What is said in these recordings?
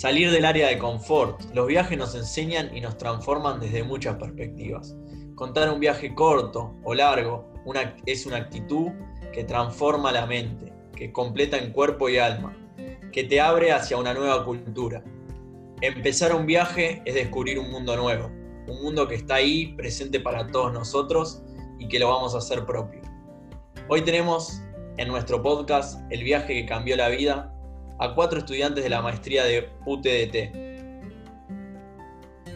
Salir del área de confort. Los viajes nos enseñan y nos transforman desde muchas perspectivas. Contar un viaje corto o largo es una actitud que transforma la mente, que completa en cuerpo y alma, que te abre hacia una nueva cultura. Empezar un viaje es descubrir un mundo nuevo, un mundo que está ahí presente para todos nosotros y que lo vamos a hacer propio. Hoy tenemos en nuestro podcast El viaje que cambió la vida a cuatro estudiantes de la maestría de UTDT,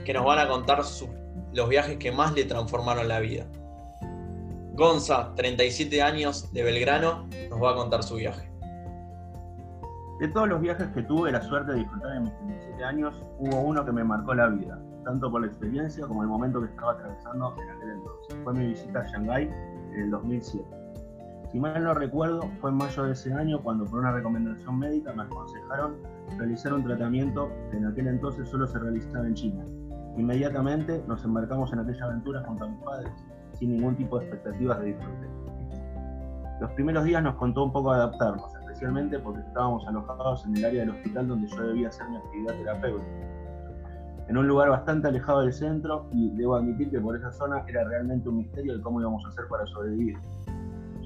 que nos van a contar los viajes que más le transformaron la vida. Gonza, 37 años de Belgrano, nos va a contar su viaje. De todos los viajes que tuve la suerte de disfrutar en mis 37 años, hubo uno que me marcó la vida, tanto por la experiencia como el momento que estaba atravesando en aquel entonces. Fue mi visita a Shanghái en el 2007. Si mal no recuerdo, fue en mayo de ese año cuando por una recomendación médica me aconsejaron realizar un tratamiento que en aquel entonces solo se realizaba en China. Inmediatamente nos embarcamos en aquella aventura junto a mis padres, sin ningún tipo de expectativas de disfrute. Los primeros días nos contó un poco adaptarnos, especialmente porque estábamos alojados en el área del hospital donde yo debía hacer mi actividad terapéutica. En un lugar bastante alejado del centro, y debo admitir que por esa zona era realmente un misterio de cómo íbamos a hacer para sobrevivir,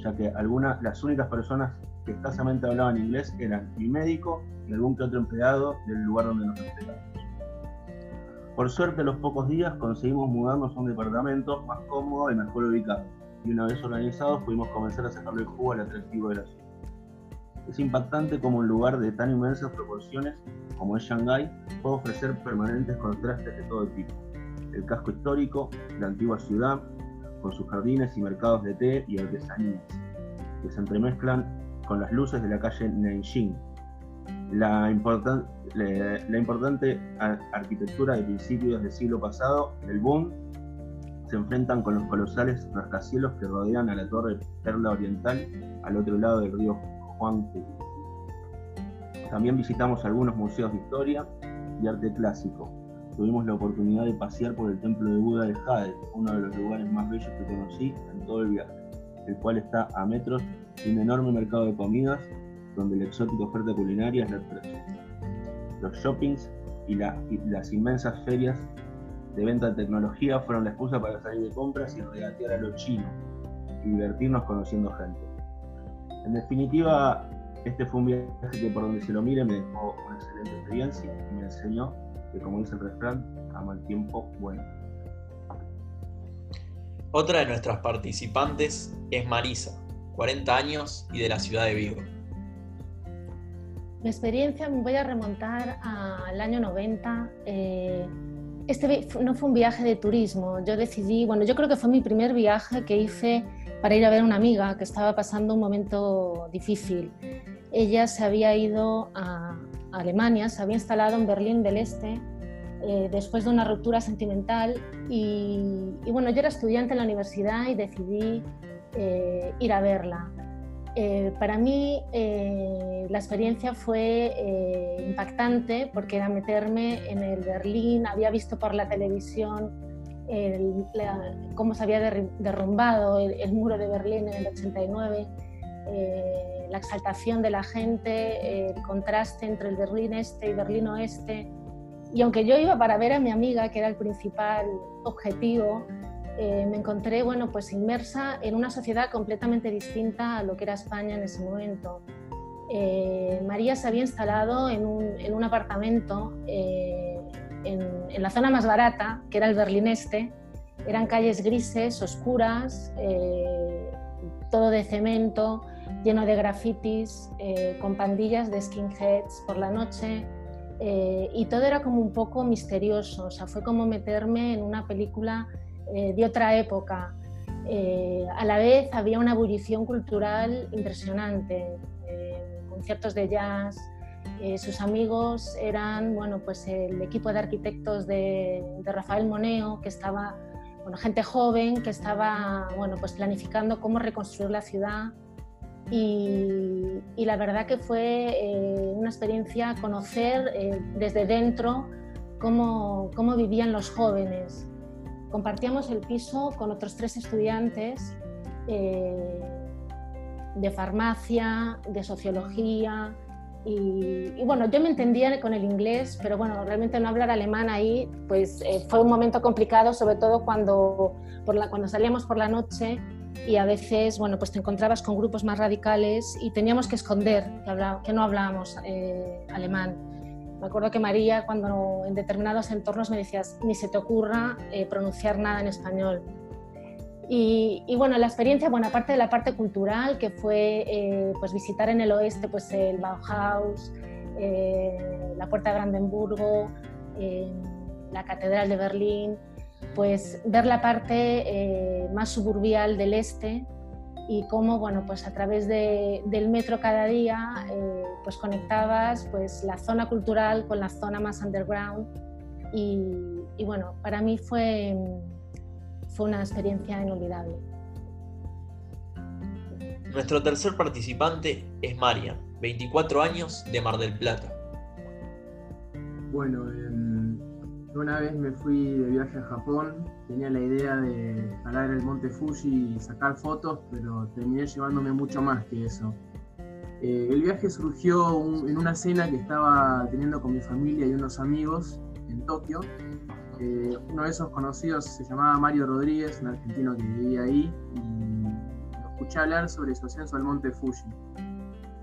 ya que algunas, las únicas personas que escasamente hablaban inglés eran mi médico y algún que otro empleado del lugar donde nos hospedamos. Por suerte, a los pocos días conseguimos mudarnos a un departamento más cómodo y mejor ubicado, y una vez organizados pudimos comenzar a sacarle jugo al atractivo de la ciudad. Es impactante como un lugar de tan inmensas proporciones como es Shanghái puede ofrecer permanentes contrastes de todo tipo. El casco histórico, la antigua ciudad, con sus jardines y mercados de té y artesanías, que se entremezclan con las luces de la calle Nanjing. La, la importante arquitectura de principios del siglo pasado, el boom, se enfrentan con los colosales rascacielos que rodean a la torre Perla Oriental al otro lado del río Juan También visitamos algunos museos de historia y arte clásico. Tuvimos la oportunidad de pasear por el templo de Buda de Jade, uno de los lugares más bellos que conocí en todo el viaje, el cual está a metros de un enorme mercado de comidas donde la exótica oferta culinaria es la atracción. Los shoppings y, y las inmensas ferias de venta de tecnología fueron la excusa para salir de compras y regatear a los chinos y divertirnos conociendo gente. En definitiva, este fue un viaje que por donde se lo mire me dejó una excelente experiencia y me enseñó que como dice el refrán, a mal tiempo bueno. Otra de nuestras participantes es Marisa, 40 años y de la ciudad de Vigo. Mi experiencia me voy a remontar al año 90. Eh, este no fue un viaje de turismo, yo decidí, bueno, yo creo que fue mi primer viaje que hice para ir a ver a una amiga que estaba pasando un momento difícil. Ella se había ido a Alemania, se había instalado en Berlín del Este eh, después de una ruptura sentimental y, bueno, yo era estudiante en la universidad y decidí eh, ir a verla. Eh, para mí la experiencia fue impactante porque era meterme en el Berlín, había visto por la televisión cómo se había derrumbado el, muro de Berlín en el 89, eh, la exaltación de la gente, el contraste entre el Berlín este y Berlín oeste. Y aunque yo iba para ver a mi amiga, que era el principal objetivo, eh, me encontré bueno, pues inmersa en una sociedad completamente distinta a lo que era España en ese momento. Eh, María se había instalado en un, en un apartamento en, la zona más barata, que era el Berlín Este, eran calles grises, oscuras, eh, todo de cemento, lleno de grafitis, eh, con pandillas de skinheads por la noche, eh, y todo era como un poco misterioso, o sea, fue como meterme en una película de otra época. a la vez había una ebullición cultural impresionante, conciertos de jazz, eh, sus amigos eran bueno, pues el equipo de arquitectos de, Rafael Moneo, que estaba, bueno, gente joven que estaba bueno, pues planificando cómo reconstruir la ciudad. Y, la verdad que fue eh, una experiencia conocer eh, desde dentro cómo, cómo vivían los jóvenes. Compartíamos el piso con otros tres estudiantes de farmacia, de sociología, y, bueno, yo me entendía con el inglés, pero bueno, realmente no hablar alemán ahí, pues eh, fue un momento complicado, sobre todo cuando, por la, cuando salíamos por la noche y a veces, bueno, pues te encontrabas con grupos más radicales y teníamos que esconder que, que no hablábamos eh, alemán. Me acuerdo que María, cuando en determinados entornos me decías, ni se te ocurra eh, pronunciar nada en español. Y, bueno, la experiencia, bueno, aparte de la parte cultural, que fue eh, pues visitar en el oeste pues el Bauhaus, la Puerta de Brandenburgo, la Catedral de Berlín, pues ver la parte eh, más suburbial del este y cómo, bueno, pues a través del metro cada día, eh, pues conectabas pues la zona cultural con la zona más underground y, bueno, para mí fue, fue una experiencia inolvidable. Nuestro tercer participante es Marian, 24 años de Mar del Plata. Bueno, una vez me fui de viaje a Japón, tenía la idea de escalar el monte Fuji y sacar fotos, pero terminé llevándome mucho más que eso. Eh, el viaje surgió en una cena que estaba teniendo con mi familia y unos amigos en Tokio. Eh, uno de esos conocidos se llamaba Mario Rodríguez, un argentino que vivía ahí, y lo escuché hablar sobre su ascenso al monte Fuji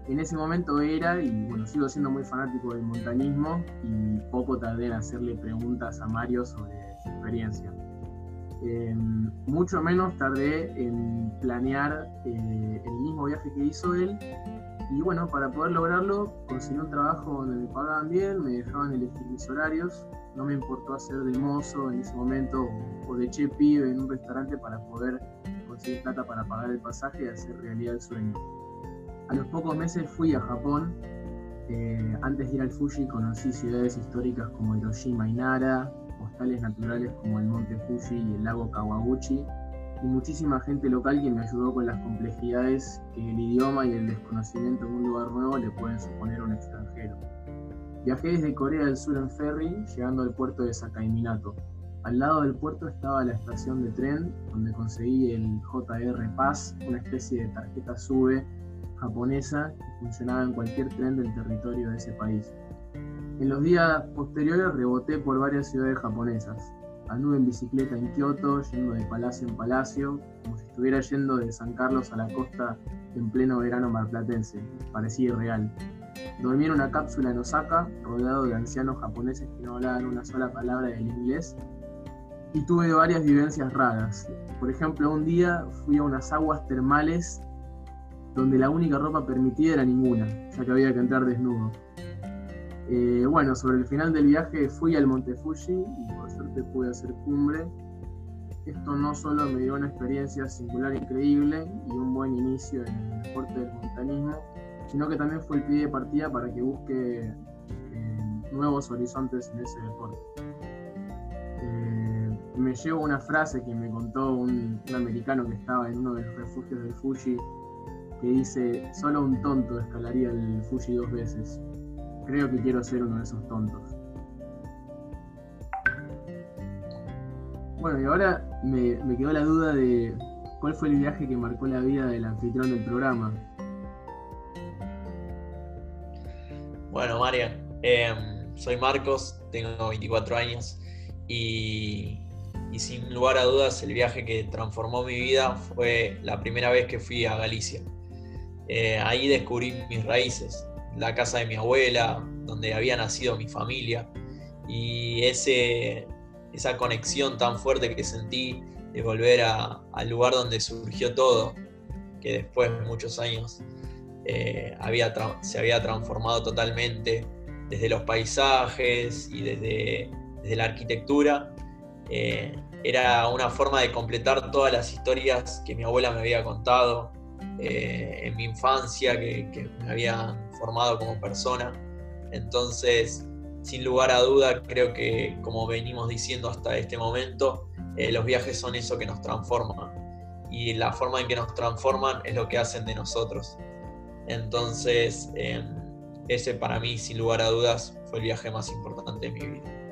en ese momento era, y bueno, sigo siendo muy fanático del montañismo y poco tardé en hacerle preguntas a Mario sobre su experiencia. Em, mucho menos tardé en planear eh, el mismo viaje que hizo él y bueno, para poder lograrlo conseguí un trabajo donde me pagaban bien, me dejaban elegir mis horarios, no me importó hacer de mozo en ese momento o, de che pibe en un restaurante para poder conseguir plata para pagar el pasaje y hacer realidad el sueño. A los pocos meses fui a Japón. Eh, antes de ir al Fuji conocí ciudades históricas como Hiroshima y Nara, postales naturales como el monte Fuji y el lago Kawaguchi, y muchísima gente local que me ayudó con las complejidades que el idioma y el desconocimiento de un lugar nuevo le pueden suponer a un extranjero. Viajé desde Corea del Sur en ferry, llegando al puerto de Sakaiminato. Al lado del puerto estaba la estación de tren, donde conseguí el JR Pass, una especie de tarjeta SUBE japonesa que funcionaba en cualquier tren del territorio de ese país. En los días posteriores reboté por varias ciudades japonesas. Anduve en bicicleta en Kioto, yendo de palacio en palacio, como si estuviera yendo de San Carlos a la costa en pleno verano marplatense. Parecía irreal. Dormí en una cápsula en Osaka, rodeado de ancianos japoneses que no hablaban una sola palabra del inglés, y tuve varias vivencias raras. Por ejemplo, un día fui a unas aguas termales donde la única ropa permitida era ninguna, ya que había que entrar desnudo. Eh, bueno, sobre el final del viaje fui al Monte Fuji y por suerte pude hacer cumbre. Esto no solo me dio una experiencia singular increíble y un buen inicio en el deporte del montañismo, sino que también fue el pie de partida para que busque eh, nuevos horizontes en ese deporte. Eh, me llevo una frase que me contó un, un americano que estaba en uno de los refugios del Fuji que dice, solo un tonto escalaría el Fuji dos veces. Creo que quiero ser uno de esos tontos. Bueno, y ahora me, quedó la duda de cuál fue el viaje que marcó la vida del anfitrión del programa. Bueno, Marian, em, soy Marcos, tengo 24 años y sin lugar a dudas el viaje que transformó mi vida fue la primera vez que fui a Galicia. Eh, ahí descubrí mis raíces, la casa de mi abuela, donde había nacido mi familia, y ese, esa conexión tan fuerte que sentí de volver al lugar donde surgió todo, que después de muchos años eh, había se había transformado totalmente desde los paisajes y desde, desde la arquitectura. Eh, era una forma de completar todas las historias que mi abuela me había contado, eh, en mi infancia que, me habían formado como persona. Entonces, sin lugar a duda, creo que como venimos diciendo hasta este momento, eh, los viajes son eso que nos transforman. Y la forma en que nos transforman es lo que hacen de nosotros. Entonces, em, ese para mí, sin lugar a dudas, fue el viaje más importante de mi vida.